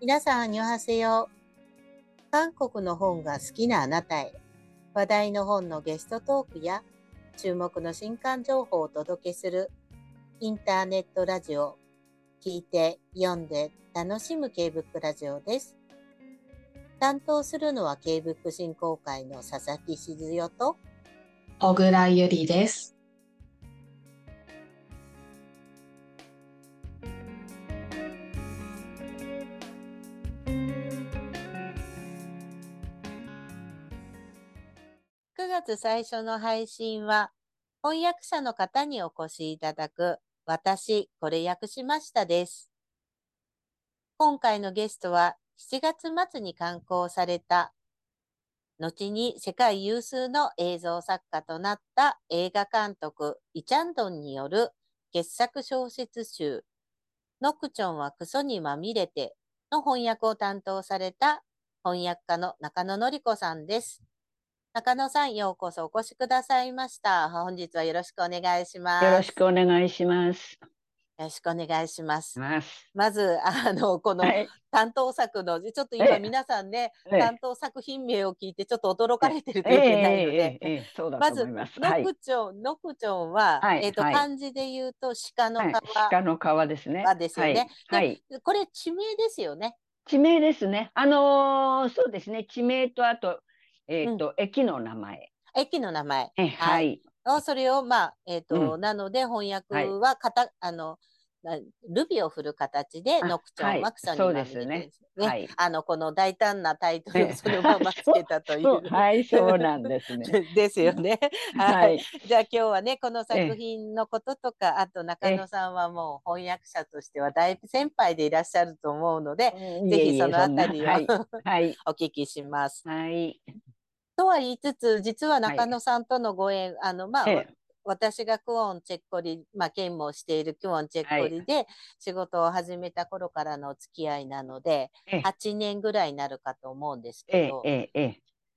皆さん、アニョハセヨ。韓国の本が好きなあなたへ、話題の本のゲストトークや、注目の新刊情報をお届けする、インターネットラジオ、聞いて、読んで、楽しむ K ブックラジオです。担当するのは K ブック振興会の佐々木静代と、小倉ゆりです。9月最初の配信は、翻訳者の方にお越しいただく、私、これ訳しましたです。今回のゲストは、7月末に刊行された、後に世界有数の映像作家となった映画監督、イチャンドンによる傑作小説集、ノクチョンはクソにまみれての翻訳を担当された翻訳家の中野のり子さんです。中野さん、ようこそお越しくださいました。本日はよろしくお願いします。よろしくお願いします。よろしくお願いします。まず、あの、この担当作の、はい、ちょっと今皆さんね、ええ、担当作品名を聞いてちょっと驚かれてるといけないので、え、まず、ノクチョン、ノクチョンは、はい、えっ、ー、と、はい、漢字で言うと鹿の皮、鹿の皮ですね。ですよね。はい。これ地名ですよね。地名ですね。あのー、そうですね。地名とあと、えっ、ー、と、うん、駅の名前。駅の名前。はい。それを、まあ、えっ、ー、と、うん、なので翻訳はかた、はい、あの、ルビを振る形で、ノクチョンは草にまみれてね。はい、あの、この大胆なタイトルを そのままつけたという。はい、そうなんですね。ですよね。はい。じゃあ今日はね、この作品のこととか、あと中野さんはもう翻訳者としては大先輩でいらっしゃると思うので、ぜひそのあたりを、はい、お聞きします。はい。とは言いつつ、実は中野さんとのご縁、はい、あの、まあ、ええ、私がクオンチェッコリ、まあ、兼務をしているクオンチェッコリで仕事を始めた頃からのお付き合いなので、え、8年ぐらいになるかと思うんですけど、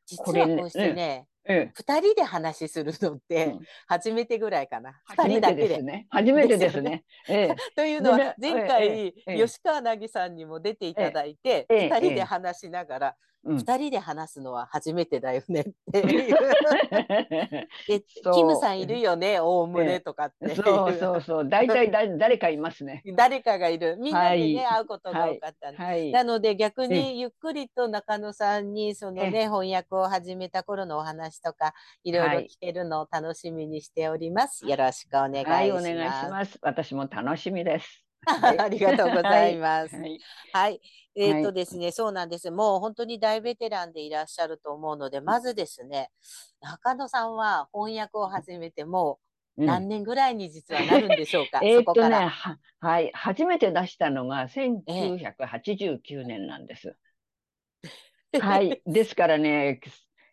実はこうしてね、二、人で話するのって初めてぐらいかな。二、人だけで。ね、初めてですね。というのは前回、吉川凪さんにも出ていただいて、二、人で話しながら、二、人で話すのは初めてだよねって いう。で、キムさんいるよね、おおむねとかって。そうそうそう。大体だ 誰かいますね。誰かがいる。みんなでね、会うことが多かった、なので逆にゆっくりと中野さんにそのね、翻訳を始めた頃のお話とか、いろいろ聞けるのを楽しみにしております。よろしくお願いします。はい、お願いします。私も楽しみです。ありがとうございます。はい。はい、えっ、ー、とですね、はい、そうなんです。もう本当に大ベテランでいらっしゃると思うので、まずですね、中野さんは翻訳を始めても何年ぐらいに実はなるんでしょうか、うん、えっとねは、はい、初めて出したのが1989年なんです。えー、はい。ですからね、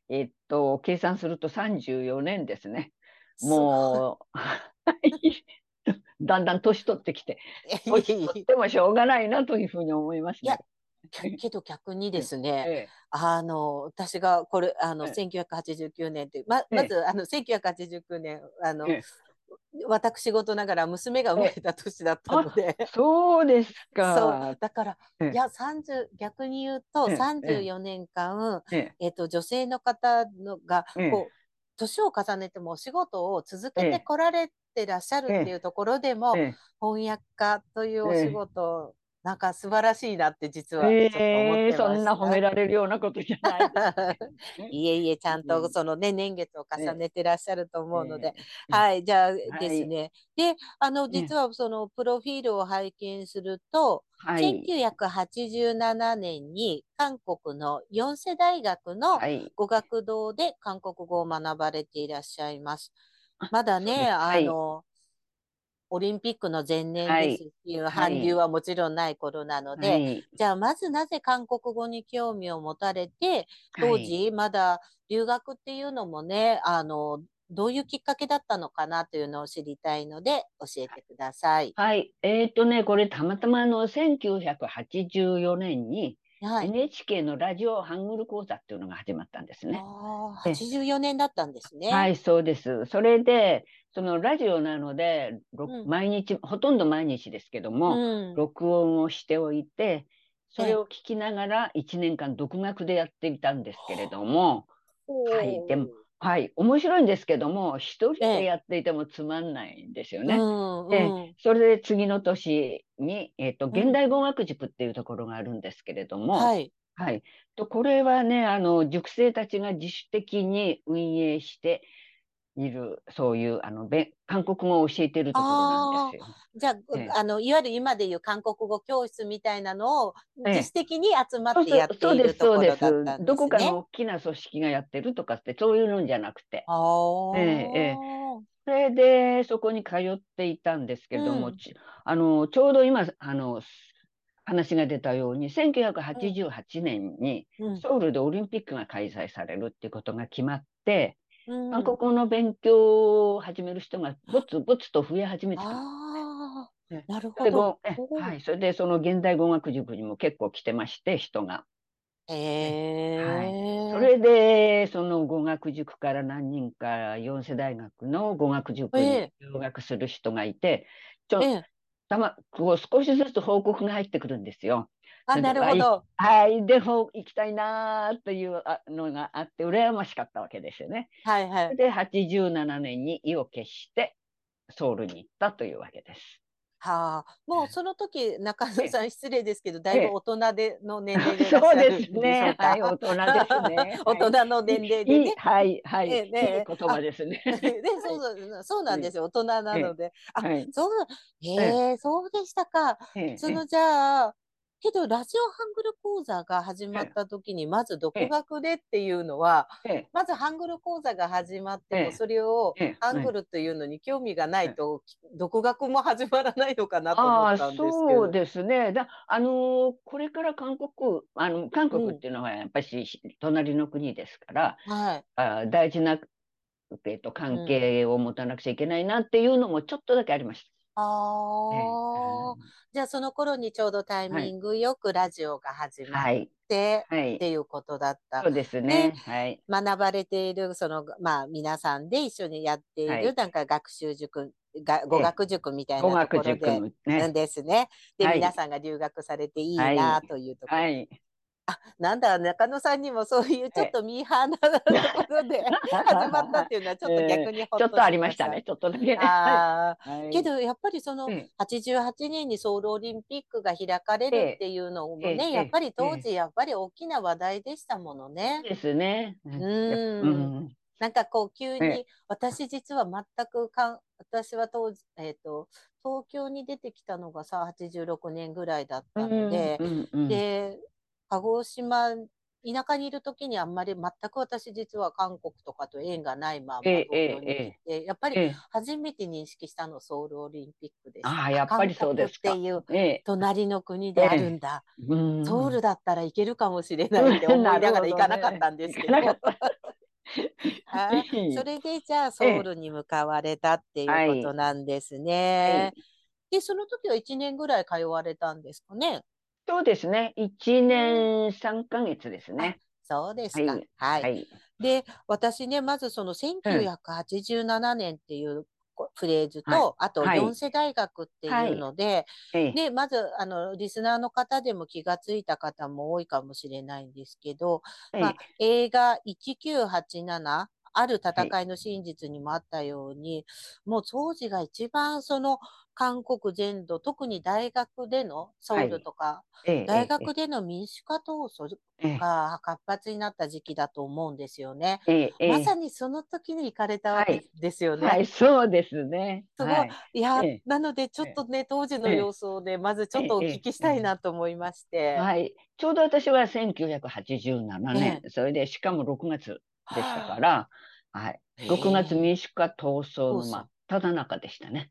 えっと、計算すると34年ですね。もう、だんだん年取ってきて、年取ってもしょうがないなというふうに思いますね。けど逆にですね、ええ、あの、私がこれ、あの、ええ、1989年って、ま、まず、あの、1989年、あの、私事ながら娘が生まれた年だったので。そうですか。そう。だから、いや、30、逆に言うと、34年間、えっと、女性の方のが、こう、年を重ねてもお仕事を続けてこられてらっしゃるっていうところでも、翻訳家というお仕事なんか素晴らしいなって実はちょっと思ってそんな褒められるようなことじゃない いえいえ、ちゃんとそのね、年月を重ねてらっしゃると思うので。えー、はい、じゃあですね。はい、で、あの、実はそのプロフィールを拝見すると、はい、1987年に韓国の四世大学の語学堂で韓国語を学ばれていらっしゃいます。まだね、あの、オリンピックの前年ですってい。う韓流はもちろんない頃なので、はい、じゃあまずなぜ韓国語に興味を持たれて、当時まだ留学っていうのもね、あの、どういうきっかけだったのかなというのを知りたいので教えてください。はい。えっ、ー、とね、これたまたまの1984年に、はい、NHK のラジオハングル講座っていうのが始まったんですね。ああ、84年だったんですね。はい、そうです。それで、そのラジオなので、うん、毎日、ほとんど毎日ですけども、うん、録音をしておいて、それを聞きながら1年間独学でやっていたんですけれども、はい、でも、はい、面白いんですけども、一人でやっていてもつまんないんですよね。で、それで次の年に、えっ、ー、と、現代語学塾っていうところがあるんですけれども、はい。はい。と、これはね、あの、塾生たちが自主的に運営して、いる、そういう、あの、韓国語を教えてるところなんですよ。じゃあ、えあの、いわゆる今でいう韓国語教室みたいなのを、自主的に集まってやっているところだったんですね。どこかの大きな組織がやってるとかって、そういうのじゃなくて。ええそれで、そこに通っていたんですけれども、うん、あの、ちょうど今、あの、話が出たように、1988年にソウルでオリンピックが開催されるっていうことが決まって、韓国語の勉強を始める人がぼつぼつと増え始めてた。あなるほど。はい、それでその現代語学塾にも結構来てまして人が。えはい、それでその語学塾から何人か四世大学の語学塾に留学する人がいて、ちょ、たまこう少しずつ報告が入ってくるんですよ。あ、なるほど。はい、でも行きたいなというのがあって、羨ましかったわけですよね。はいはい。で、87年に意を決してソウルに行ったというわけです。はあ、もうその時中野さん失礼ですけどだいぶ大人での年齢で そうですね。はい、大人ですね。大人の年齢でね。はいはい。ね、いい言葉ですね。でそうそうそうなんですよ。大人なので。あ、そうへえそうでしたか。そのじゃあけど、ラジオハングル講座が始まった時に、まず独学でっていうのは、まずハングル講座が始まっても、それをハングルというのに興味がないと、独学も始まらないのかなと思ったんですけど。そうですね。だあのこれから韓国、あの韓国っていうのはやっぱり隣の国ですから、うん、はい、あ大事な、えーと、関係を持たなくちゃいけないなっていうのもちょっとだけありました。ああ、じゃあその頃にちょうどタイミングよくラジオが始まって、はい、っていうことだった。そうですね。はい。学ばれている、その、まあ皆さんで一緒にやっている、はい、なんか学習塾、が語学塾みたいなところで、ね、ですね。で、はい、皆さんが留学されていいなというところ。はいあなんだ中野さんにもそういうちょっとミーハーなところで 始まったっていうのはちょっと逆にちょっとありましたねちょっとだけ、ね、あけどやっぱりその88年にソウルオリンピックが開かれるっていうのもね、やっぱり当時やっぱり大きな話題でしたものね。ですね。うん。なんかこう急に、私実は全くか私は当時、えーと、東京に出てきたのがさ86年ぐらいだったので、で鹿児島田舎にいる時にあんまり全く私実は韓国とかと縁がないまま東京に来て、えー、やっぱり初めて認識したのソウルオリンピックです。あやっぱりそうですっていう隣の国であるんだ、えー、ソウルだったらいけるかもしれないって思いながら行かなかったんですけど。はい、それでじゃあソウルに向かわれたっていうことなんですね。はい、でその時は1年ぐらい通われたんですかね。そうですね。1年3ヶ月ですね。そうですか。はい。はいはい、で、私ね、まずその1987年っていうフレーズと、はい、あと4世大学っていうので、で、まず、あの、リスナーの方でも気がついた方も多いかもしれないんですけど、まあ、映画1987、ある戦いの真実にもあったように、もう当時が一番その韓国全土、特に大学での、ソウルとか、はい、大学での民主化闘争が活発になった時期だと思うんですよね。まさにその時に行かれたわけですよね。はい、はい、そうですね。すごい。はい、いや、なのでちょっとね、当時の様子をね、まずちょっとお聞きしたいなと思いまして。はい。ちょうど私は1987年、それでしかも6月でしたから、はい。6月民主化闘争の真っ只中でしたね。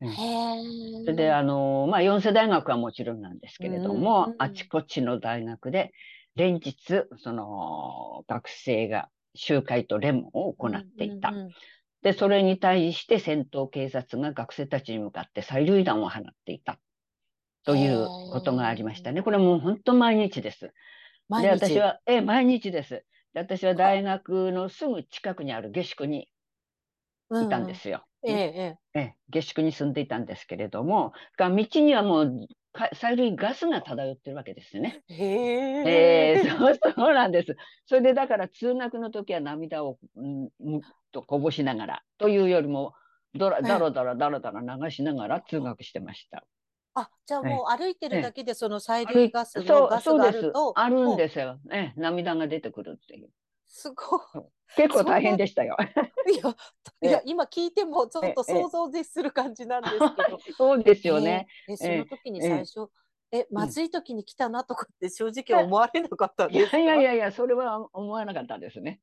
それであの、まあ、4世大学はもちろんなんですけれども、うん、あちこちの大学で連日その学生が集会とレモンを行っていた。うんうんうん、でそれに対して戦闘警察が学生たちに向かって催涙弾を放っていたということがありましたね。これもう本当毎日です。で私はえ毎日です。で私は大学のすぐ近くにある下宿にいたんですよ。ええええ、下宿に住んでいたんですけれども、道にはもう催涙ガスが漂ってるわけですね。へえー、そう そうなんです。それでだから通学の時は涙を、うん、とこぼしながらというよりもだらだらだらだらだら流しながら通学してました。あ、じゃあもう歩いてるだけでその催涙ガスのガスがあると。あるんですよ。ね、涙が出てくるっていう。すごい。結構大変でしたよ。いや、いや、今聞いてもちょっと想像絶する感じなんですけど。そうですよね。えその時に最初、えまずい時に来たなとかって正直思われなかったんですか、いやいやいや、それは思わなかったですね。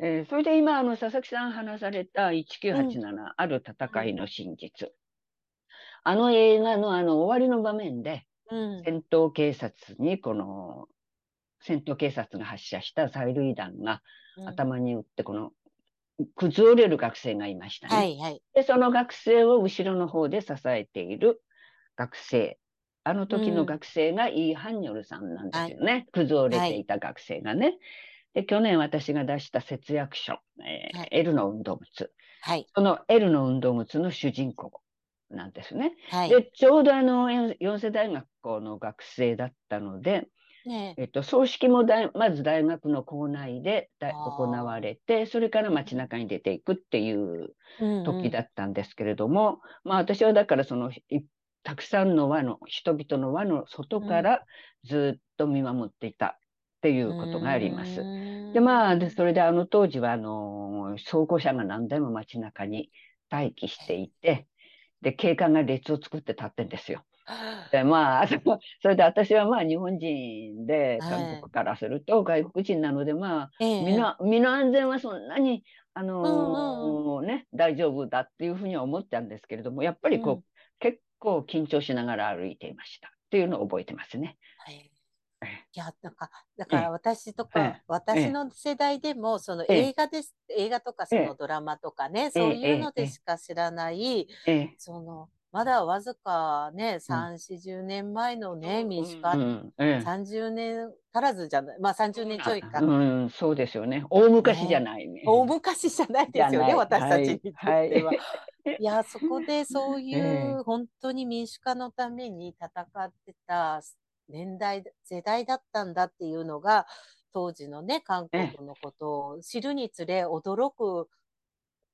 えー、それで今、あの、佐々木さん話された1987、うん、ある戦いの真実。あの映画のあの終わりの場面で、うん、戦闘警察にこの戦闘警察が発射した催涙弾が頭に打って、この崩れる学生がいましたね。はいはい、で、その学生を後ろの方で支えている学生。あの時の学生がイー・ハンニョルさんなんですよね。はい、崩れていた学生がね。で、去年私が出した節約書、えーはい、L の運動靴。はい、その L の運動靴の主人公なんですね。はい、で、ちょうどあの、四世大学校の学生だったので、ね、え。っと、葬式もだまず大学の校内で行われて、それから街中に出ていくっていう時だったんですけれども、うんうん、まあ私はだからその、たくさんの輪の、人々の輪の外からずっと見守っていたっていうことがあります。で、まあ、でそれであの当時は、あの、走行車が何台も街中に待機していて、で、警官が列を作って立ってんですよ。でまあ、それで私はまあ日本人で韓国からすると外国人なのでまあ、身の身の安全はそんなに、あのーうんうん、ね、大丈夫だっていうふうには思ったんですけれどもやっぱりこう、うん、結構緊張しながら歩いていましたっていうのを覚えてますね。はいいや、なんか、だから私とか、私の世代でも、その映画です、映画とかそのドラマとかね、そういうのでしか知らない、その、まだわずかね、3、40年前のね、民主化、30年足らずじゃない、まあ30年ちょいか。うん、そうですよね。大昔じゃないね。大昔じゃないですよね、私たちには。いや、そこでそういう本当に民主化のために戦ってた年代、世代だったんだっていうのが、当時のね、韓国のことを知るにつれ驚く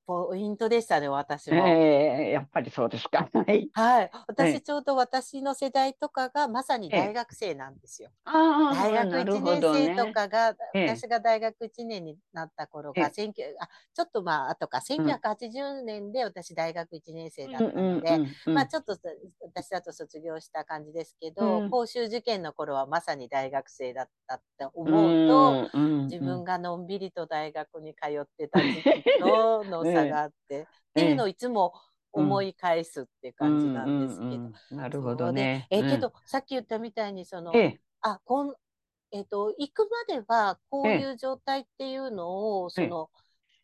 ポイントでしたね、私は。えー、やっぱりそうですか。はい。はい。私、ちょうど私の世代とかがまさに大学生なんですよ。えー、大学1年生とかが、ね、私が大学1年になった頃が、えー、あちょっとまあ、あとか、1980年で私大学1年生だったので、まあちょっと私だと卒業した感じですけど、うん、講習受験の頃はまさに大学生だったって思うと、うん、自分がのんびりと大学に通ってた時期との 差があって、っていうのをいつも思い返すっていう感じなんですけど。なるほどね。えけど、さっき言ったみたいにその、えあこんえっ、と行くまではこういう状態っていうのを、その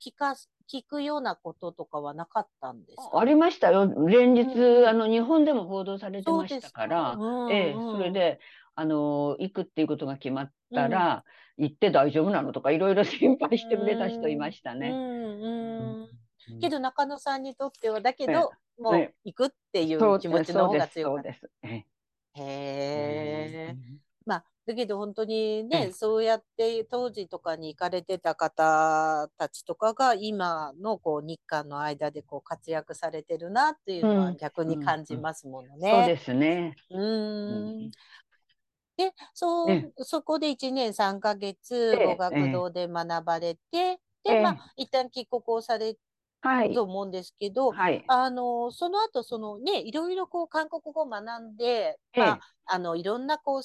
聞か聞くようなこととかはなかったんですありましたよ。連日、うん、あの日本でも報道されてましたから、うんうん、ええ、それであの行くっていうことが決まったら、うん、行って大丈夫なのとかいろいろ心配してくれた人いましたね。うんけど中野さんにとってはだけど、もう行くっていう気持ちの方が強かった。へえ。まあだけど本当にね、そうやって当時とかに行かれてた方たちとかが今のこう日韓の間でこう活躍されてるなっていうのは逆に感じますものね。そうですね。うん。で、そう、そこで1年3ヶ月語学堂で学ばれて、で、まあ、一旦帰国をされはい。と思うんですけど、はい。あの、その後、そのね、いろいろこう、韓国語を学んで、まあ、あの、いろんなこう、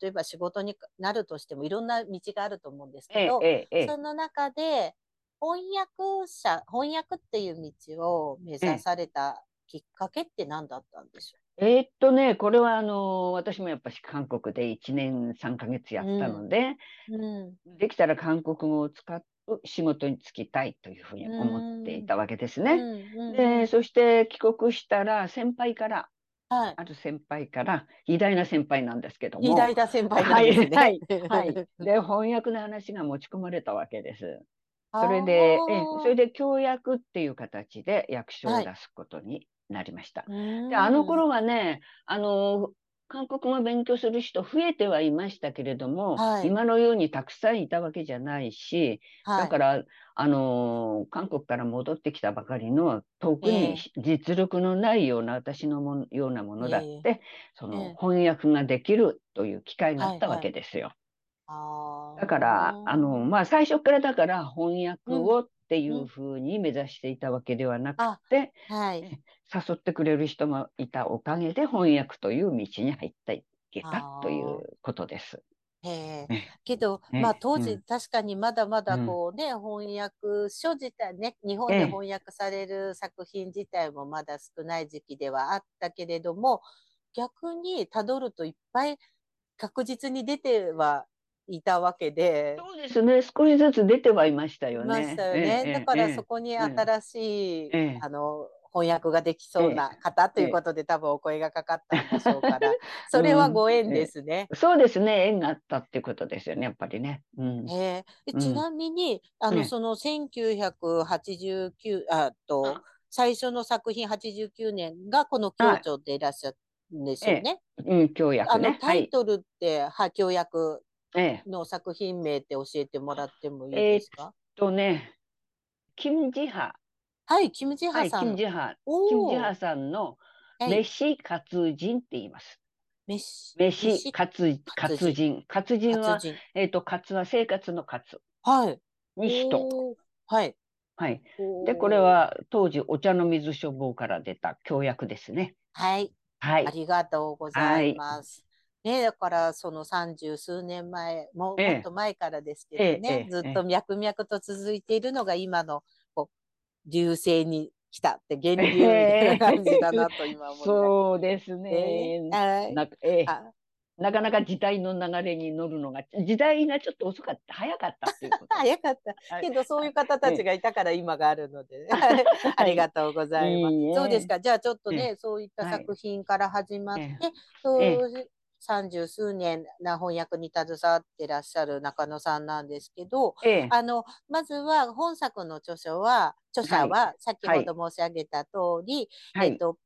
例えば仕事になるとしてもいろんな道があると思うんですけど、その中で翻訳者、翻訳っていう道を目指されたきっかけって何だったんでしょう？えー、っとね、これはあの私もやっぱり韓国で1年3ヶ月やったので、うん。うん、できたら韓国語を使っ仕事に就きたいというふうに思っていたわけですね。でそして帰国したら先輩から、はい、ある先輩から偉大な先輩なんですけども。偉大な先輩なんですね。はい、はい、で翻訳の話が持ち込まれたわけです。それでえそれで協約っていう形で役所を出すことになりました。で、あの頃はね、あの、韓国語を勉強する人増えてはいましたけれども、はい、今のようにたくさんいたわけじゃないし、はい、だから、あの韓国から戻ってきたばかりの特に実力のないような私のもようなものだって、えー、その翻訳ができるという機会があったわけですよ。はいはい、だからあの、まあ、最初からだから翻訳をっていうふうに目指していたわけではなくて、うんはい、誘ってくれる人もいたおかげで翻訳という道に入っていけたということです。えー、けど、まあ当時、確かにまだまだこうね、翻訳書自体ね、日本で翻訳される作品自体もまだ少ない時期ではあったけれども、逆にたどるといっぱい確実に出てはいたわけで。そうですね、少しずつ出てはいましたよね。ましたよね。だからそこに新しい、あの、翻訳ができそうな方ということで、多分お声がかかったんでしょうから、それはご縁ですね、うん、そうですね、縁があったっていうことですよね、やっぱりね。うん、え。ー、ちなみに、あの、その1989、あと、最初の作品89年がこの共著でいらっしゃるんですよね。うん、教約、ね、あのタイトルって、はい、は教約の作品名って教えてもらってもいいですか、えー、とね、金字派はい、キムジハさん。はい、キムジハ。キムジハさんの飯活人って言います。飯。飯活活人。活人は、えっ、ー、と、活は生活の活。はい。に人。はい。はい。で、これは当時お茶の水処方から出た協約ですね。はい。はい。ありがとうございます。はい、ね、だからその三十数年前も、もっと前からですけどね、ええ、ずっと脈々と続いているのが今の流星に来たって源流みたいな感じだなと今思そうですね。なえー、なかなか時代の流れに乗るのが、時代がちょっと遅かった、早かったっていうこと。早かった。けど、そういう方たちがいたから今があるので、ありがとうございます。そうですか。じゃあちょっとね、そういった作品から始まって、そう三十数年な翻訳に携わってらっしゃる中野さんなんですけど、ええ、あのまずは本作の著書は著者は先ほど申し上げた通り、はい、えっと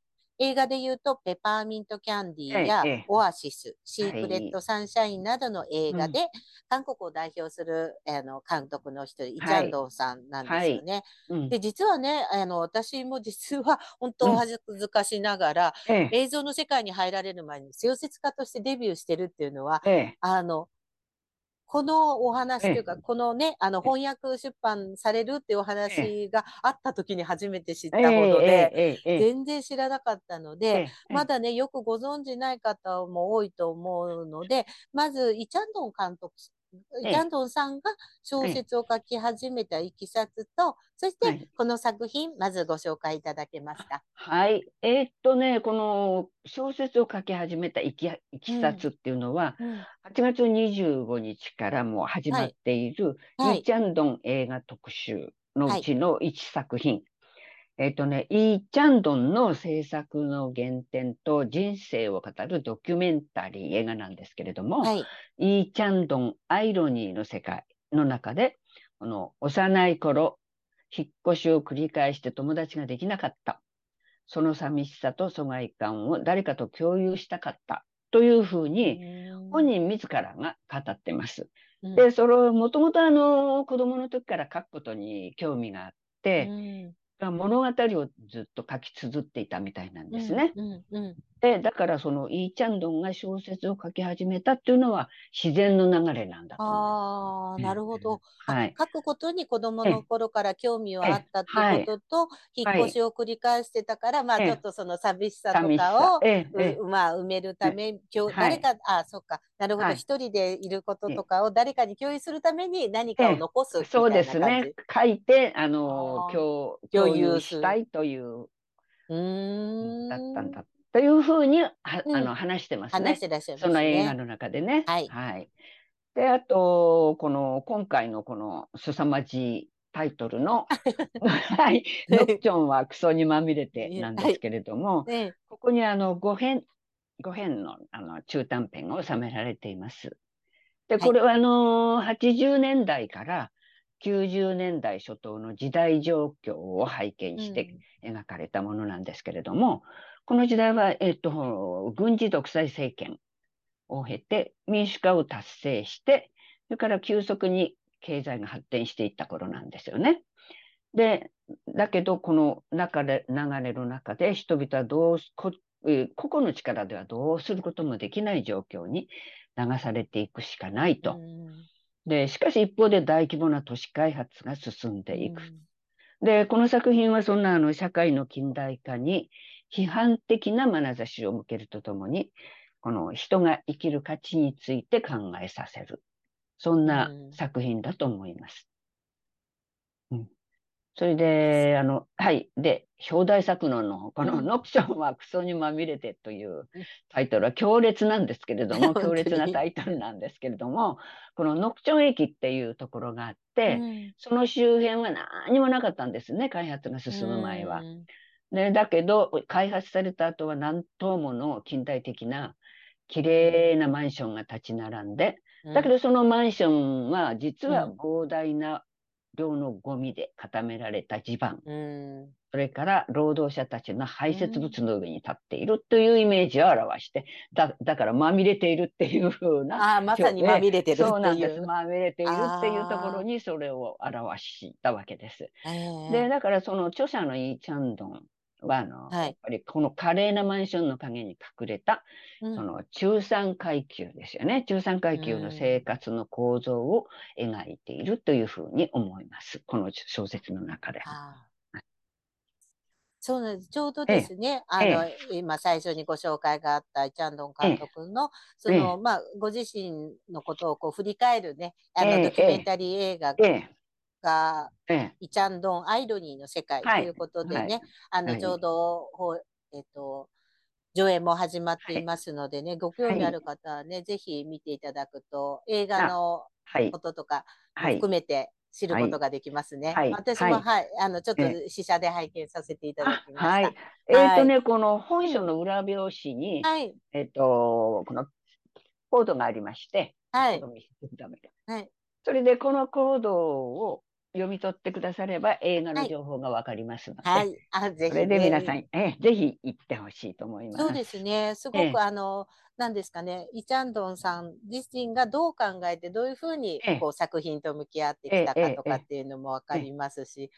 映画で言うと、ペパーミントキャンディーやオアシス、シークレットサンシャインなどの映画で、韓国を代表するあの監督の一人、イ・チャンドンさんなんですよね。で、実はね、あの、私も実は本当恥ずかしながら、映像の世界に入られる前に小説家としてデビューしてるっていうのは、あの、このお話というか、このね、あの、翻訳出版されるっていうお話があった時に初めて知ったほどで、全然知らなかったので、まだね、よくご存じない方も多いと思うので、まず、イチャンドン監督ジャンドンさんが小説を書き始めたいきさつと、そしてこの作品、まずご紹介いただけますか？はい。えー、っとね、この小説を書き始めたいきいきさつっていうのは、うん。うん、8月25日からもう始まっている、はい、イ・チャンドン映画特集のうちの1作品、えっ、とね、イー・チャンドンの制作の原点と人生を語るドキュメンタリー映画なんですけれども、はい、イー・チャンドンアイロニーの世界の中で、この幼い頃、引っ越しを繰り返して友達ができなかった。その寂しさと疎外感を誰かと共有したかった。というふうに本人自らが語ってます。うん、で、それをもともとあの子供の時から書くことに興味があって、物語をずっと書き綴っていたみたいなんですね。うんうんうん、で、だからそのイーチャンドンが小説を書き始めたっていうのは自然の流れなんだとああ、なるほど、はい。書くことに子供の頃から興味はあったってことと、引っ越しを繰り返してたから、まあちょっとその寂しさとかを、まあ埋めるため、今日誰か、あ、そっか、なるほど、一、人でいることとかを誰かに共有するために何かを残すそうですね。書いて、あの、共有したいという、うん、だったんだというふうには、うん、あの話してますね。ね、その映画の中でね。はい。はい。で、あと、この、今回のこの凄まじいタイトルの、はい、ノクチョンはクソにまみれてなんですけれども、はい、ここにあの5編、5編のあの中短編が収められています。で、これはあの、80年代から90年代初頭の時代状況を背景にして描かれたものなんですけれども、うん、この時代は、えっと、軍事独裁政権を経て民主化を達成して、それから急速に経済が発展していった頃なんですよね。で、だけど、この中で、流れの中で人々はどう、個々の力ではどうすることもできない状況に流されていくしかないと。で、しかし一方で大規模な都市開発が進んでいく。で、この作品はそんなあの社会の近代化に批判的な眼差しを向けるとともに、この人が生きる価値について考えさせる。そんな作品だと思います。うん、それで、あの、はい。で、表題作のの、このノクションはクソにまみれてというタイトルは強烈なんですけれども、強烈なタイトルなんですけれども、このノクチョン駅っていうところがあって、うん、その周辺は何もなかったんですね、開発が進む前は。でだけど、開発された後は何棟もの近代的な綺麗なマンションが立ち並んで、だけどそのマンションは実は膨大な量のゴミで固められた地盤、うん、それから労働者たちの排泄物の上に立っているというイメージを表して、だだからまみれているっていうふうな。あまさにまみれてるそうなんです。まみれているっていうところにそれを表したわけです。で、だからその著者のイー・チャンドンはあの、はい、やっぱりこの華麗なマンションの陰に隠れた、うん、その中産階級ですよね。中産階級の生活の構造を描いているというふうに思います。この小説の中で。そうなんです。ちょうどですね、あの、今最初にご紹介があったチャンドン監督の、その、まあ、ご自身のことをこう振り返るね、あの、ドキュメンタリー映画が、イチャンドンアイロニーの世界ということでね、はい。はい、あの、ちょうど、えっと、上映も始まっていますのでね、はい、ご興味ある方はね、ぜひ見ていただくと、映画のこととか含めて知ることができますね。私も、はい、あの、ちょっと試写で拝見させていただきました。はい。えっ、ー、とね、この本書の裏表紙に、はい、えっ、ー、と、このコードがありまして、はい。はい。それでこのコードを読み取ってくだされば映画の情報がわかりますので、はい、あぜひ、ね、それで皆さん、えぜひ行ってほしいと思います。そうですね。すごく、えあの、なんですかね、イチャンドンさん自身がどう考えて、どういうふうにこう作品と向き合ってきたかとかっていうのもわかりますし、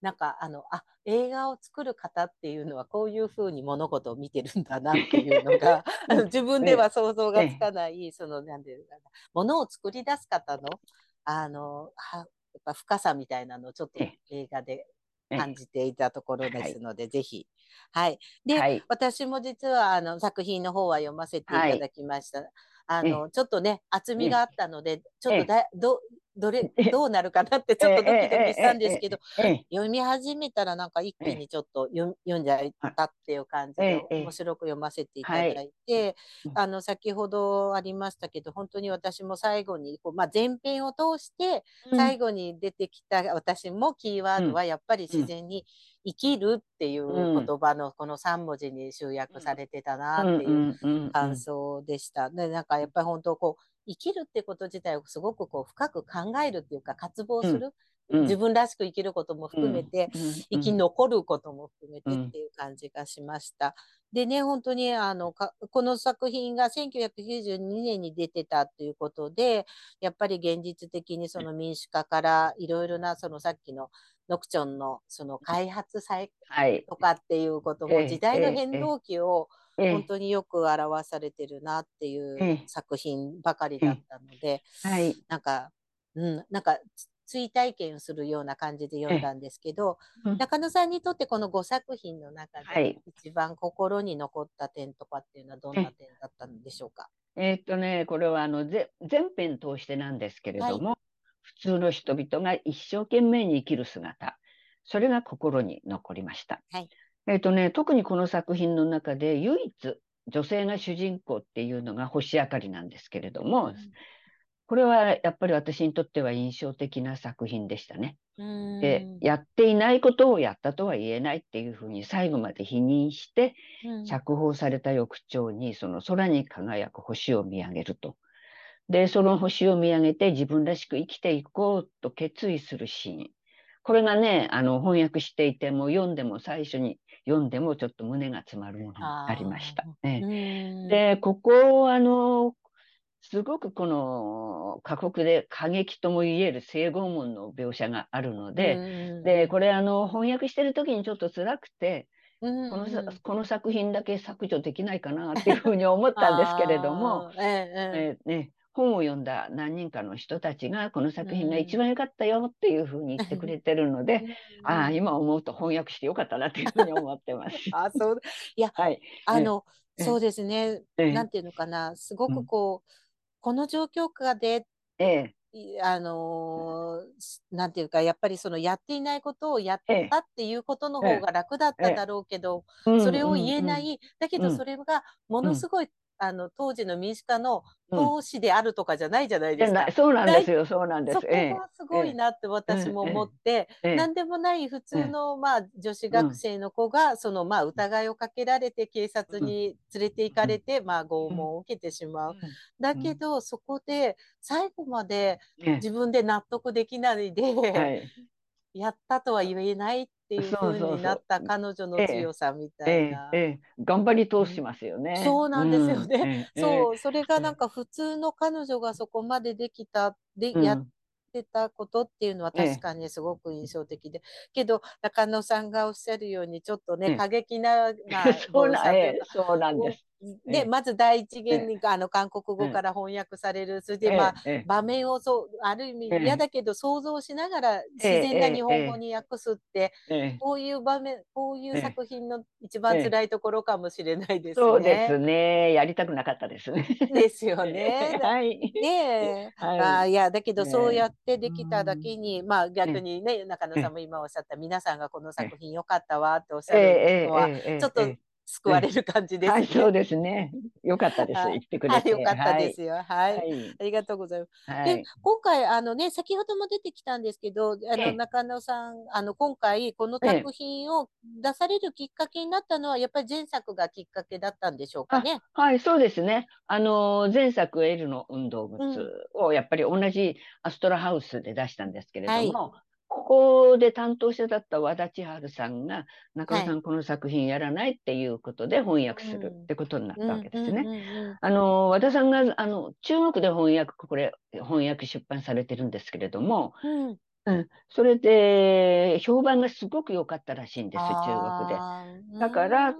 なんかあのあ映画を作る方っていうのはこういうふうに物事を見てるんだなっていうのが 自分では想像がつかない、そのなんでものを作り出す方のあのっぱ深さみたいなのをちょっと映画で感じていたところですので、ぜひ。はい。で、はい、私も実はあの作品の方は読ませていただきました。はい、あの、ちょっとね、厚みがあったので、ちょっとだどどれ、どうなるかなってちょっとドキドキしたんですけど、読み始めたらなんか一気にちょっと読んじゃったっていう感じで、面白く読ませていただいて、あの、先ほどありましたけど、本当に私も最後に、こうまあ、前編を通して、最後に出てきた私もキーワードはやっぱり自然に生きるっていう言葉のこの3文字に集約されてたなっていう感想でした。で、なんかやっぱり本当こう、生きるってこと自体をすごくこう深く考えるっていうか渇望する、うん、自分らしく生きることも含めて、うん、生き残ることも含めてっていう感じがしました。でね、本当にあのこの作品が1992年に出てたということで、やっぱり現実的にその民主化からいろいろなそのさっきのノクチョンのその開発祭とかっていうことも時代の変動期を、本当によく表されてるなっていう作品ばかりだったので、はい、なんか、うん、なんか追体験するような感じで読んだんですけど、中野さんにとってこの5作品の中で一番心に残った点とかっていうのはどんな点だったんでしょうか、えー、っとね、これはあの全編通してなんですけれども、はい、普通の人々が一生懸命に生きる姿、それが心に残りました。はいえっ、ー、とね、特にこの作品の中で唯一女性が主人公っていうのが星明かりなんですけれども、うん、これはやっぱり私にとっては印象的な作品でしたね。でやっていないことをやったとは言えないっていうふうに最後まで否認して、釈放された翌朝にその空に輝く星を見上げると。で、その星を見上げて自分らしく生きていこうと決意するシーン。これがね、あの翻訳していても読んでも最初に読んでもちょっと胸が詰まるものがありました。ね、で、ここあのすごくこの過酷で過激とも言える性拷問の描写があるので、でこれあの翻訳してる時にちょっと辛くて、このこの作品だけ削除できないかなっていうふうに思ったんですけれども、ええね、本を読んだ何人かの人たちがこの作品が一番良かったよっていうふうに言ってくれてるので、ああ今思うと翻訳してよかったなっていうふうに思ってます。あそう。いや、はい、あの、そうですね、なんていうのかな。すごくこう、この状況下で、ええ、あのー、なんていうかやっぱりそのやっていないことをやったっていうことの方が楽だっただろうけど、それを言えない、だけどそれがものすごいあの当時の民主化の投資であるとかじゃないじゃないですか。うん、そうなんですよ、そうなんです。そこがすごいなって私も思って、ええ。え、何でもない普通の、まあ、女子学生の子が、そのまあ疑いをかけられて警察に連れて行かれて、まあ拷問を受けてしまう。だけど、そこで最後まで自分で納得できないで、はい。やったとは言えないっていうふうになった彼女の強さみたいな。えええ、頑張り通しますよね。そうなんですよね。うん、そう、それがなんか普通の彼女がそこまでできた、で、やってたことっていうのは確かにすごく印象的で、けど中野さんがおっしゃるようにちょっとね、過激な、まあ、そうなんです。で、まず第一元に、あの韓国語から翻訳される、それで、まあ、場面をそうある意味嫌だけど想像しながら自然な日本語に訳すって、こういう場面こういう作品の一番辛いところかもしれないですね。そうですね。やりたくなかったです。ね。ですよね。はい、ねはい、あいやだけどそうやってできただけに、まあ逆にね中野さんも今おっしゃった皆さんがこの作品良かったわっておっしゃるのはちょっと。救われる感じです、ねはい、そうですね。よかったです。言ってくれて。よかったですよ。はい。ありがとうございます。で、今回、あのね、先ほども出てきたんですけど、あの、中野さん、あの、今回、この作品を出されるきっかけになったのは、やっぱり前作がきっかけだったんでしょうかね。はい、そうですね。あの、前作、エルの運動物を、やっぱり同じアストラハウスで出したんですけれども、はいここで担当者だった和田千春さんが中尾さん、この作品やらないっていうことで翻訳するってことになったわけですね。あの和田さんがあの中国で翻訳これ翻訳出版されてるんですけれども、うん、うん、それで評判がすごく良かったらしいんです中国で。だから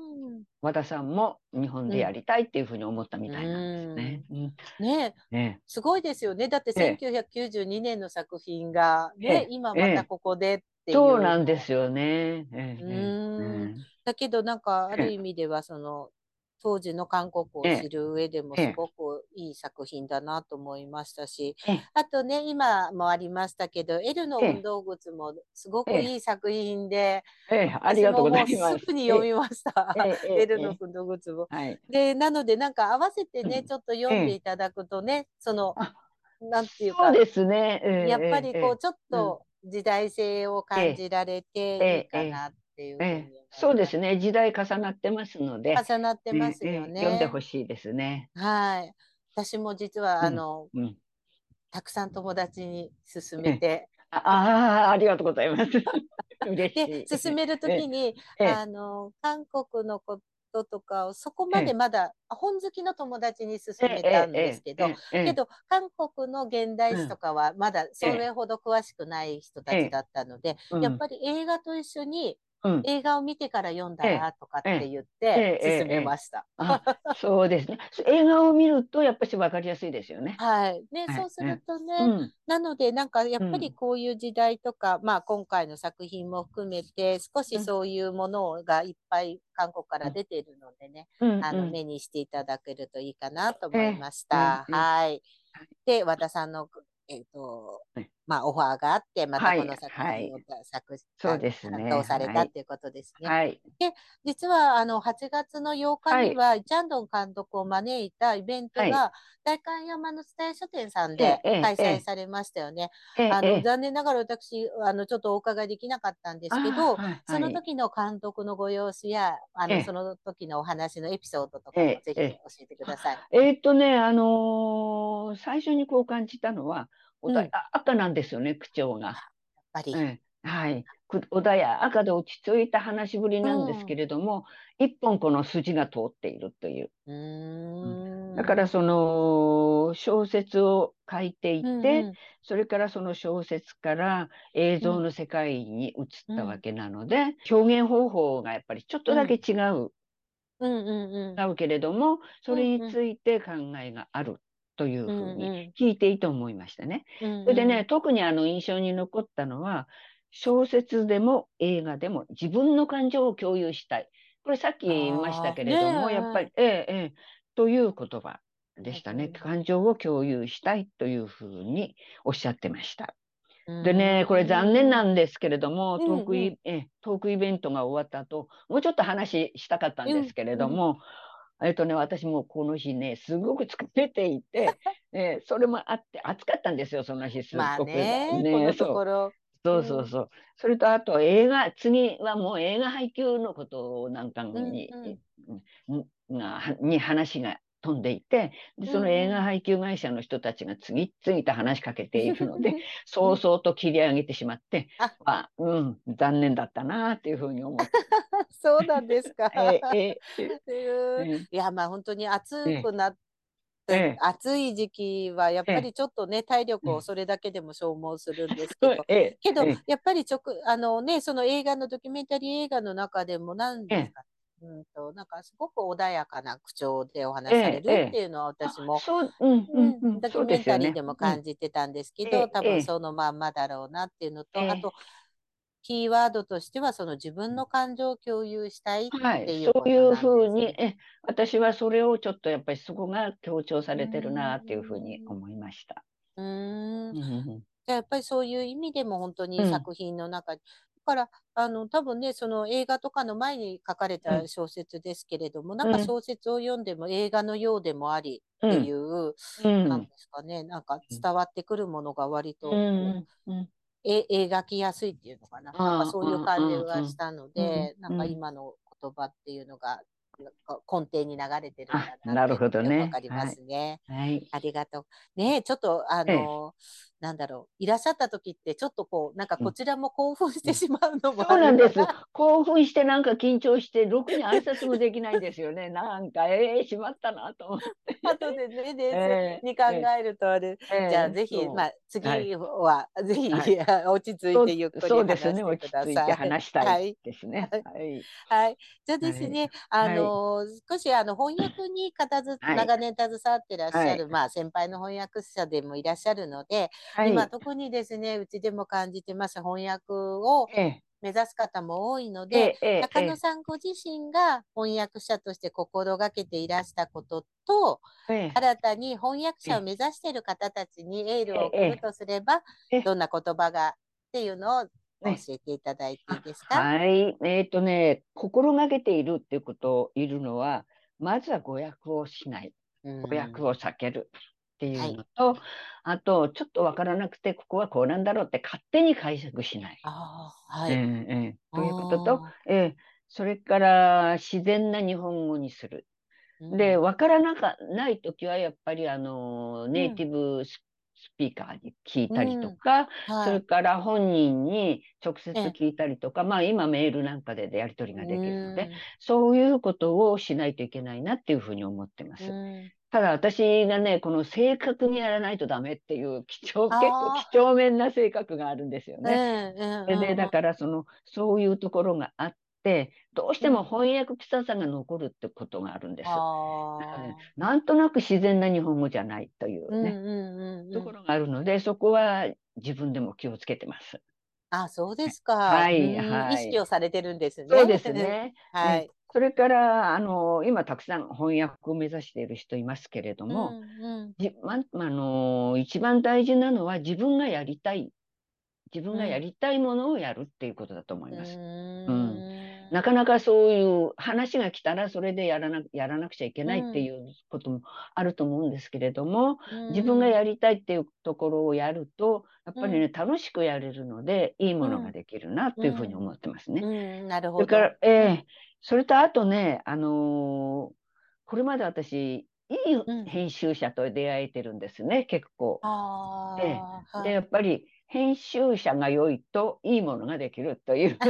和田さんも日本でやりたいっていうふうに思ったみたいなんですね。うん。ねねすごいですよね。だって1992年の作品がね、今またここでっていう。そうなんですよね。だけどなんかある意味ではその当時の韓国を知る上でもすごくいい作品だなと思いましたし、あとね今もありましたけど「L の運動靴」もすごくいい作品で、ありがとうございます。すぐに読みました「L の運動靴も」でなのでなんか合わせてね、ちょっと読んでいただくとねそのなんていうかそうですね、やっぱりこうちょっと時代性を感じられていいかなっていうふうにそうですね。時代重なってますので。重なってますよね。読んでほしいですね。はい。私も実は、あの、うん、たくさん友達に勧めて。ああ、ありがとうございます。で、勧めるときに、あの、韓国のこととかをそこまでまだ本好きの友達に勧めたんですけど、けど韓国の現代史とかはまだそれほど詳しくない人たちだったので、やっぱり映画と一緒にうん、映画を見てから読んだらとかって言って進めました。そうですね。映画を見るとやっぱり分かりやすいですよね。はい。ね、はい、そうするとね、うん、なのでなんかやっぱりこういう時代とか、うん、まあ今回の作品も含めて少しそういうものがいっぱい韓国から出てるのでね、あの目にしていただけるといいかなと思いました。はい。で和田さんのえっ、ー、と、まあ、オファーがあって、またこの作品を作、そうですね。担当されたっていうことですね。はい。で、実はあの8月の8日には、ジャンドン監督を招いたイベントが、代官山の伝え書店さんで開催されましたよね。あの残念ながら私あのちょっとお伺いできなかったんですけど、その時の監督のご様子やあのその時のお話のエピソードとかもぜひ教えてください。えっとね、あのー、最初にこう感じたのは、穏やかなんですよね、口調が。やっぱり。はい。穏やかで落ち着いた話しぶりなんですけれども、うん、一本この筋が通っているという。うだからその小説を書いていて、うんうん、それからその小説から映像の世界に移ったわけなので、うん、表現方法がやっぱりちょっとだけ違う。うんうんうん、違うけれども、それについて考えがあるというふうに聞いていいと思いましたね。うんうん、それでね、特にあの印象に残ったのは、小説でも映画でも自分の感情を共有したい。これさっき言いましたけれども、ね、やっぱり、ええ、ええ、という言葉でしたね。感情を共有したいというふうにおっしゃってました。でね、これ残念なんですけれども、トークイ、えトークイベントが終わった後、もうちょっと話したかったんですけれども、えっとね、私もこの日ね、すごく疲れていて、えそれもあって暑かったんですよ、その日、すごく。ね、ねこのところ。そうそうそう。それとあと映画、次はもう映画配給のことなんかに、うんうん、に話が飛んでいてでその映画配給会社の人たちが次々と話しかけているので 早々と切り上げてしまってあ、まあ、うん、残念だったなっていうふうに思って。そうなんですか。ええいやまあ本当に暑くなっええ、暑い時期はやっぱりちょっとね、え、体力をそれだけでも消耗するんですけど、けどやっぱり直あのねその映画のドキュメンタリー映画の中でも何ですか、うんとなんかすごく穏やかな口調でお話しされるっていうのは私も、ドキュメンタリーでも感じてたんですけど、多分そのまんまだろうなっていうのと、あとキーワードとしてはその自分の感情を共有したいっていう、はい、そういうふうにえ私はそれをちょっとやっぱりそこが強調されてるなっていうふうに思いました。うん。じゃやっぱりそういう意味でも本当に作品の中からあの多分ねその映画とかの前に書かれた小説ですけれども、うん、なんか小説を読んでも映画のようでもありっていう、うん、なんですかねなんか伝わってくるものが割と、うんえ描きやすいっていうのかな。なんかそういう感じがしたので、なんか今の言葉っていうのが根底に流れてるんだななるほどね。わかりますね。はい。ありがとう。ねちょっとあの、なんだろう、いらっしゃった時って、ちょっとこう、なんかこちらも興奮してしまうのも、そうなんです。興奮して、なんか緊張して、ろくに挨拶もできないんですよね。なんか、ええー、しまったなと思って。後でね、冷静に考えるとあれ、えー、じゃあぜひ、まあ、次は、ぜひ、はい、落ち着いてゆっくり話してください。そうですね、話したいですね。はい。はい。じゃあですね、あの、少しあの翻訳にかたず、長年携わってらっしゃる、まあ、先輩の翻訳者でもいらっしゃるので、はい、今特にですねうちでも感じてます翻訳を目指す方も多いので、ええ、中野さんご自身が翻訳者として心がけていらしたことと、え、新たに翻訳者を目指している方たちにエールを送るとすれば、どんな言葉がっていうのを教えていただいていいですか、はい。えっ、ー、とね、心がけているっていうことをいるのは、まずは語訳をしない。語訳を避ける。っていうのと、はい、あとちょっと分からなくてここはこうなんだろうって勝手に解釈しない。あはい。えーえー、ということと、えー、それから自然な日本語にする。で分からなかない時はやっぱりあのネイティブスピーカーに聞いたりとか、うん。はい、それから本人に直接聞いたりとか、まあ今メールなんかでやり取りができるので、そういうことをしないといけないなっていうふうに思ってます。ただ私がね、この正確にやらないとダメっていう貴重、結構几帳面な性格があるんですよね。で、だからその、そういうところがあって、どうしても翻訳臭さが残るってことがあるんです。ね、なんとなく自然な日本語じゃないというね、ところがあるので、そこは自分でも気をつけてます。あ、そうですか。はい、はい。意識をされてるんですね。そうですね。はい。それからあの今たくさん翻訳を目指している人いますけれども、うんうん、じまあの一番大事なのは自分がやりたい。自分がやりたいものをやるっていうことだと思います。うん、なかなかそういう話が来たらそれでやらなやらなくちゃいけないっていうこともあると思うんですけれども、自分がやりたいっていうところをやるとやっぱりね、楽しくやれるのでいいものができるなっていうふうに思ってますね。なるほど。それから、えー、それとあとね、あのー、これまで私いい編集者と出会えてるんですね、結構。ででやっぱり編集者が良いといいものができるという と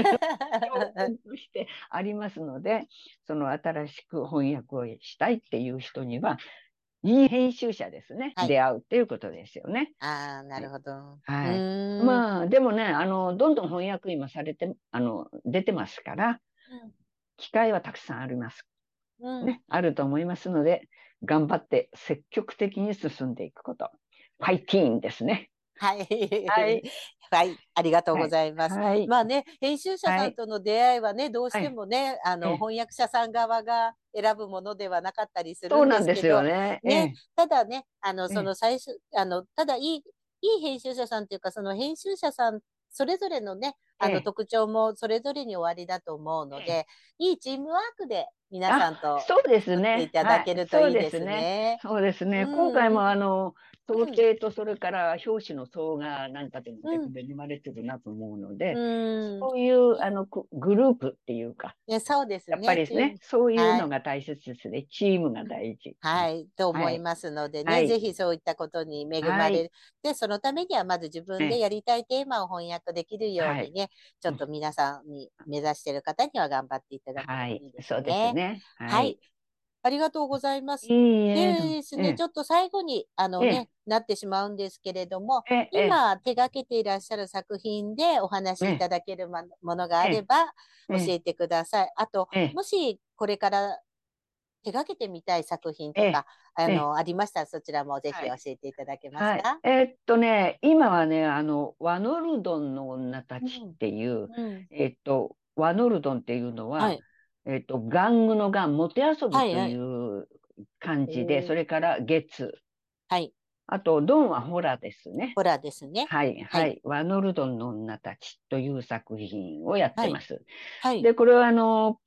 してありますのでその新しく翻訳をしたいっていう人にはいい編集者ですね、はい、出会うっていうことですよね。ああなるほど。はい。まあでもねあのどんどん翻訳今されてあの出てますから、うん、機会はたくさんあります。うん、ね、あると思いますので頑張って積極的に進んでいくこと。ファイティーンですね。はい。はい。はい。ありがとうございます。はい、まあね、編集者さんとの出会いはね、はい、どうしてもね、あの、翻訳者さん側が選ぶものではなかったりするんですけど。そうなんですよね。ね、ただね、あの、その最初、あの、ただいい、いい編集者さんというか、その編集者さんそれぞれのね、あの特徴もそれぞれに終わりだと思うので、いいチームワークで皆さんとそうですね。いただけるといいですね。そうですね。今回もあの統計とそれから表紙の層がなんかでも恵まれてるなと思うので、うん、そういうあのグループっていうか、いやそうですね。やっぱりですね、そういうのが大切ですね。はい、チームが大事。はい、と思いますのでね、はい、ぜひそういったことに恵まれる、で、そのためにはまず自分でやりたいテーマを翻訳できるようにね、ちょっと皆さんに目指している方には頑張っていただくといいですね。そうですね。はいありがとうございます。でですね、ちょっと最後に、あのね、なってしまうんですけれども、今手がけていらっしゃる作品でお話しいただけるものがあれば教えてください。あと、もしこれから手がけてみたい作品とか、あの、ありましたらそちらもぜひ教えていただけますか、はい。はい、えー、っとね、今はね、あの、ワノルドンの女たちっていう、うん。うん、えー、っと、ワノルドンっていうのは、はいえっ、ー、と、玩具の玩、もて遊びという感じで、はいはい、それから月。はい。あと、ドンはホラですね。ホラですね。はい、はい、はい。ワノルドンの女たちという作品をやってます。はい。で、これはあの、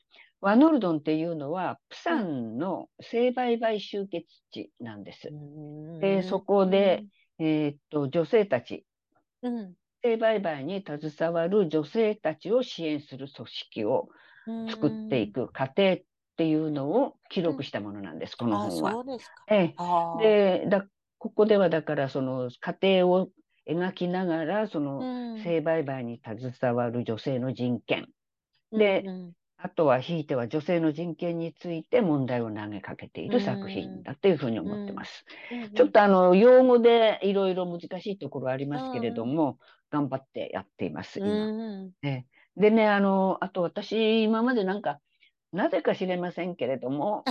ワノルドンっていうのは、プサンの性売買集結地なんです。で、そこで、えー、っと、女性たち、うん、性売買に携わる女性たちを支援する組織を作っていく過程っていうのを記録したものなんです、この本は。ええ、でだここではだからその過程を描きながらその性売買に携わる女性の人権。で、うんうん、あとはひいては女性の人権について問題を投げかけている作品だというふうに思ってます。うん。うん、ちょっとあの用語でいろいろ難しいところありますけれども、頑張ってやっています、今。うんうん、でね、あの、あと私、今までなんか、なぜか知れませんけれども、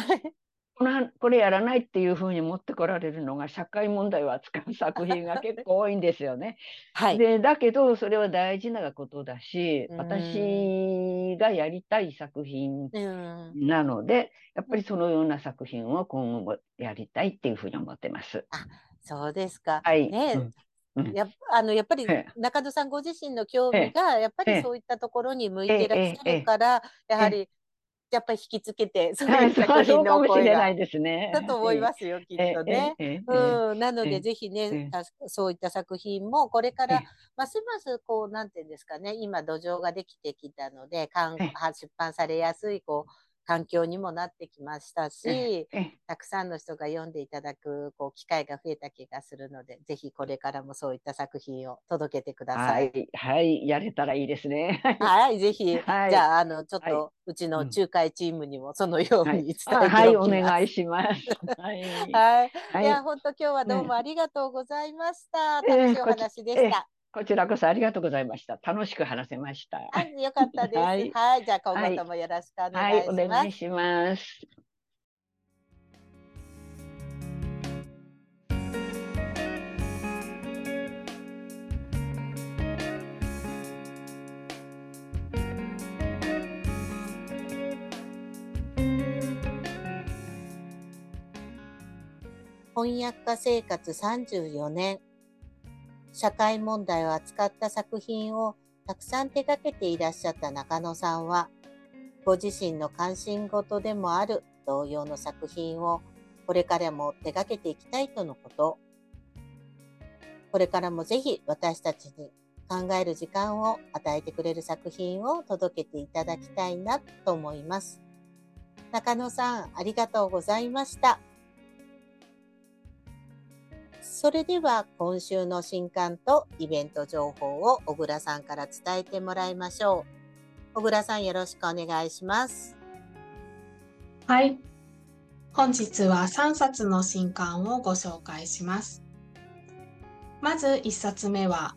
このこれやらないっていうふうに持ってこられるのが社会問題を扱う作品が結構多いんですよね。はい、でだけどそれは大事なことだし私がやりたい作品なのでやっぱりそのような作品を今後もやりたいっていうふうに思ってます。あそうですか。はい、ね、うんやあのやっぱり中戸さんご自身の興味がやっぱりそういったところに向いていらっしゃるから、やはりやっぱり引きつけて、そういう作品の声が。だと思いますよ、きっとね。うん、なので、ぜひね、そういった作品も、これから、ますますこう、なんていうんですかね、今、土壌ができてきたので、出版されやすい、こう、環境にもなってきましたし、たくさんの人が読んでいただくこう機会が増えた気がするので、ぜひこれからもそういった作品を届けてください。はい、はい、やれたらいいですね。はい、ぜひ、はい、じゃあ、あの、ちょっと、うちの仲介チームにもそのように伝えておきます。はい、はい、お願いします。はい。はい。いや、本当今日はどうもありがとうございました。楽しいお話でした。こちらこそありがとうございました。楽しく話せました。はい、よかったです。はい、はい、じゃあ今後ともよろしくお願いします。はい、お願いします。翻訳家生活34年社会問題を扱った作品をたくさん手掛けていらっしゃった中野さんは、ご自身の関心事でもある同様の作品をこれからも手掛けていきたいとのこと。これからもぜひ私たちに考える時間を与えてくれる作品を届けていただきたいなと思います。中野さん、ありがとうございました。それでは今週の新刊とイベント情報を小倉さんから伝えてもらいましょう。小倉さんよろしくお願いします。はい。本日は3冊の新刊をご紹介します。まず1冊目は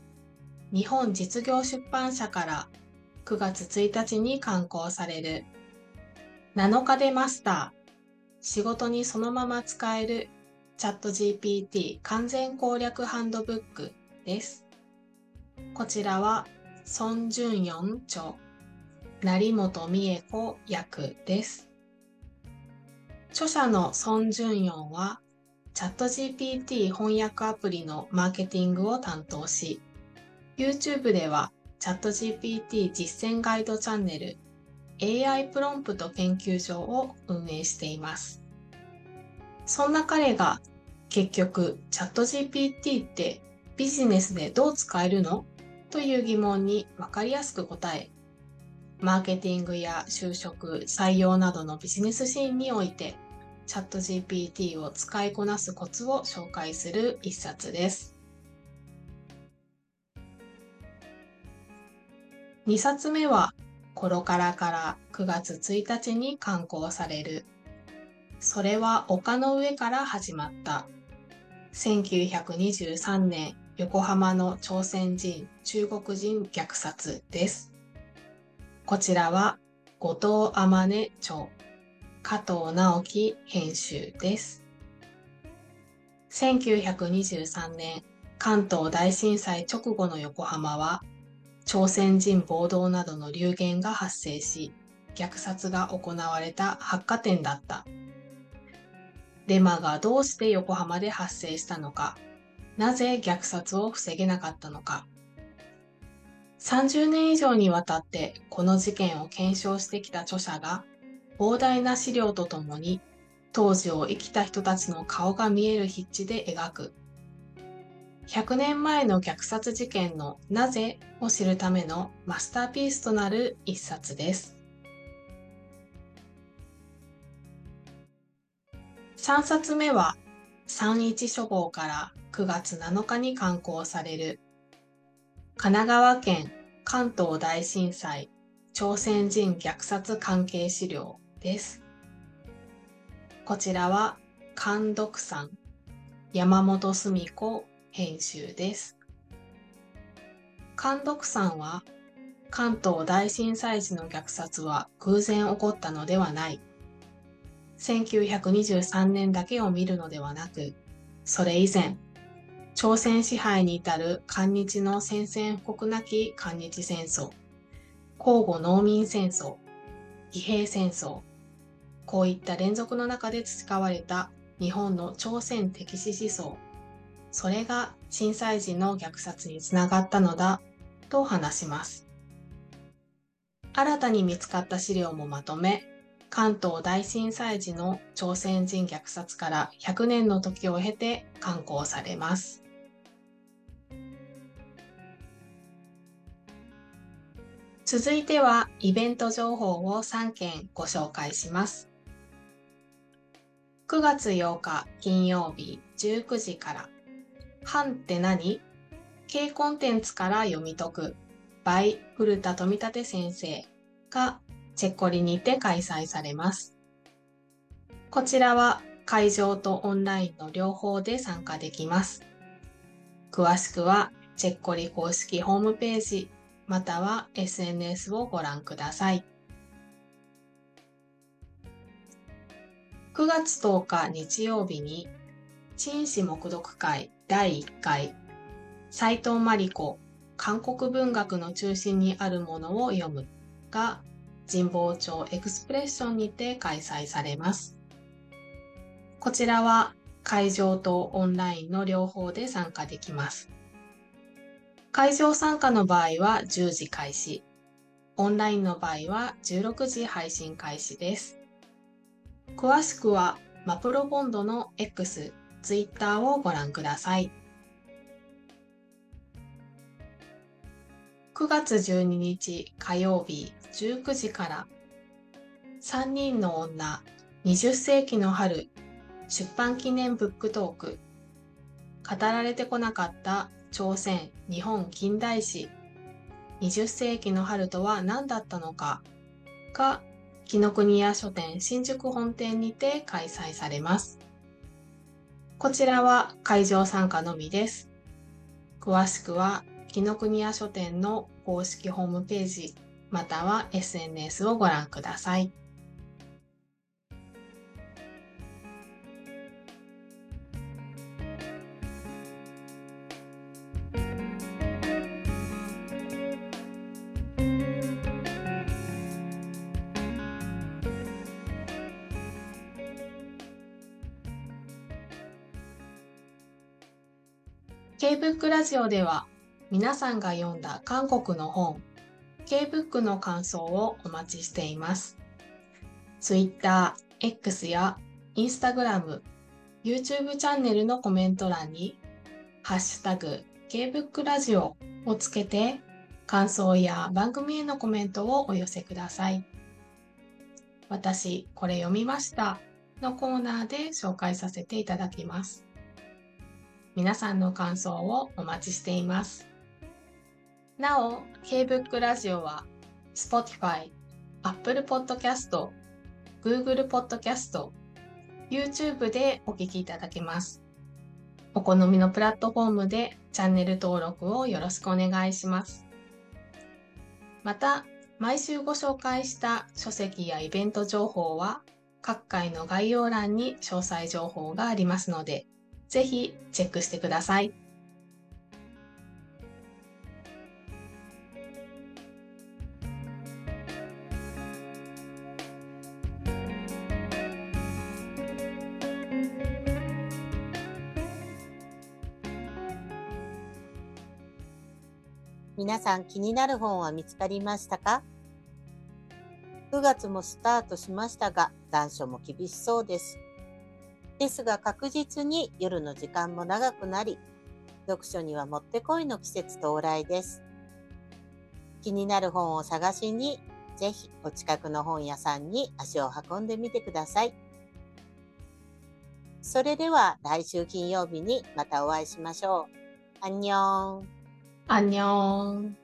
日本実業出版社から9月1日に刊行される7日でマスター仕事にそのまま使えるチャット GPT 完全攻略ハンドブックです。こちらは孫淳四著成本美恵子役です。著者の孫淳四はチャット GPT 翻訳アプリのマーケティングを担当し、YouTube ではチャット GPT 実践ガイドチャンネル AI プロンプト研究所を運営しています。そんな彼が結局チャット GPT ってビジネスでどう使えるの？という疑問に分かりやすく答え、マーケティングや就職、採用などのビジネスシーンにおいてチャット GPT を使いこなすコツを紹介する一冊です。2冊目はコロカラから9月1日に刊行される。それは丘の上から始まった。1923年横浜の朝鮮人中国人虐殺です。こちらは後藤天音町加藤直樹編集です。1923年関東大震災直後の横浜は朝鮮人暴動などの流言が発生し虐殺が行われた発火点だった。デマがどうして横浜で発生したのか、なぜ虐殺を防げなかったのか。30年以上にわたってこの事件を検証してきた著者が膨大な資料とともに当時を生きた人たちの顔が見える筆致で描く。100年前の虐殺事件のなぜを知るためのマスターピースとなる一冊です。3冊目は三一書房から9月7日に刊行される神奈川県関東大震災朝鮮人虐殺関係資料です。こちらは監読さん山本澄子編集です。監読さんは関東大震災時の虐殺は偶然起こったのではない。1923年だけを見るのではなく、それ以前、朝鮮支配に至る韓日の宣戦布告なき韓日戦争、交互農民戦争、義兵戦争、こういった連続の中で培われた日本の朝鮮敵視思想、それが震災時の虐殺につながったのだと話します。新たに見つかった資料もまとめ、関東大震災時の朝鮮人虐殺から100年の時を経て刊行されます。続いてはイベント情報を3件ご紹介します。9月8日金曜日19時から版って何 ?K コンテンツから読み解く by 古田富立先生がチェッコリにて開催されます。こちらは会場とオンラインの両方で参加できます。詳しくはチェッコリ公式ホームページまたは SNS をご覧ください。9月10日日曜日に、陳氏目読会第1回、斎藤真理子、韓国文学の中心にあるものを読むが、神保町エクスプレッションにて開催されます。こちらは会場とオンラインの両方で参加できます。会場参加の場合は10時開始。オンラインの場合は16時配信開始です。詳しくはマプロボンドの X、Twitter をご覧ください。9月12日火曜日19時から3人の女20世紀の春出版記念ブックトーク語られてこなかった朝鮮日本近代史20世紀の春とは何だったのかが紀ノ国屋書店新宿本店にて開催されます。こちらは会場参加のみです。詳しくは紀ノ国屋書店の公式ホームページまたは SNS をご覧ください。K-BOOK ラジオでは皆さんが読んだ韓国の本 K-BOOK の感想をお待ちしています。Twitter、X や Instagram、YouTube チャンネルのコメント欄にハッシュタグ K-BOOK ラジオをつけて感想や番組へのコメントをお寄せください。私、これ読みましたのコーナーで紹介させていただきます。皆さんの感想をお待ちしています。なお、K-BOOK ラジオは Spotify、Apple Podcast、Google Podcast、YouTube でお聞きいただけます。お好みのプラットフォームでチャンネル登録をよろしくお願いします。また、毎週ご紹介した書籍やイベント情報は各回の概要欄に詳細情報がありますので、ぜひチェックしてください。皆さん気になる本は見つかりましたか ?9 月もスタートしましたが、残暑も厳しそうです。ですが確実に夜の時間も長くなり、読書にはもってこいの季節到来です。気になる本を探しに、ぜひお近くの本屋さんに足を運んでみてください。それでは来週金曜日にまたお会いしましょう。アンニョン。アンニョン。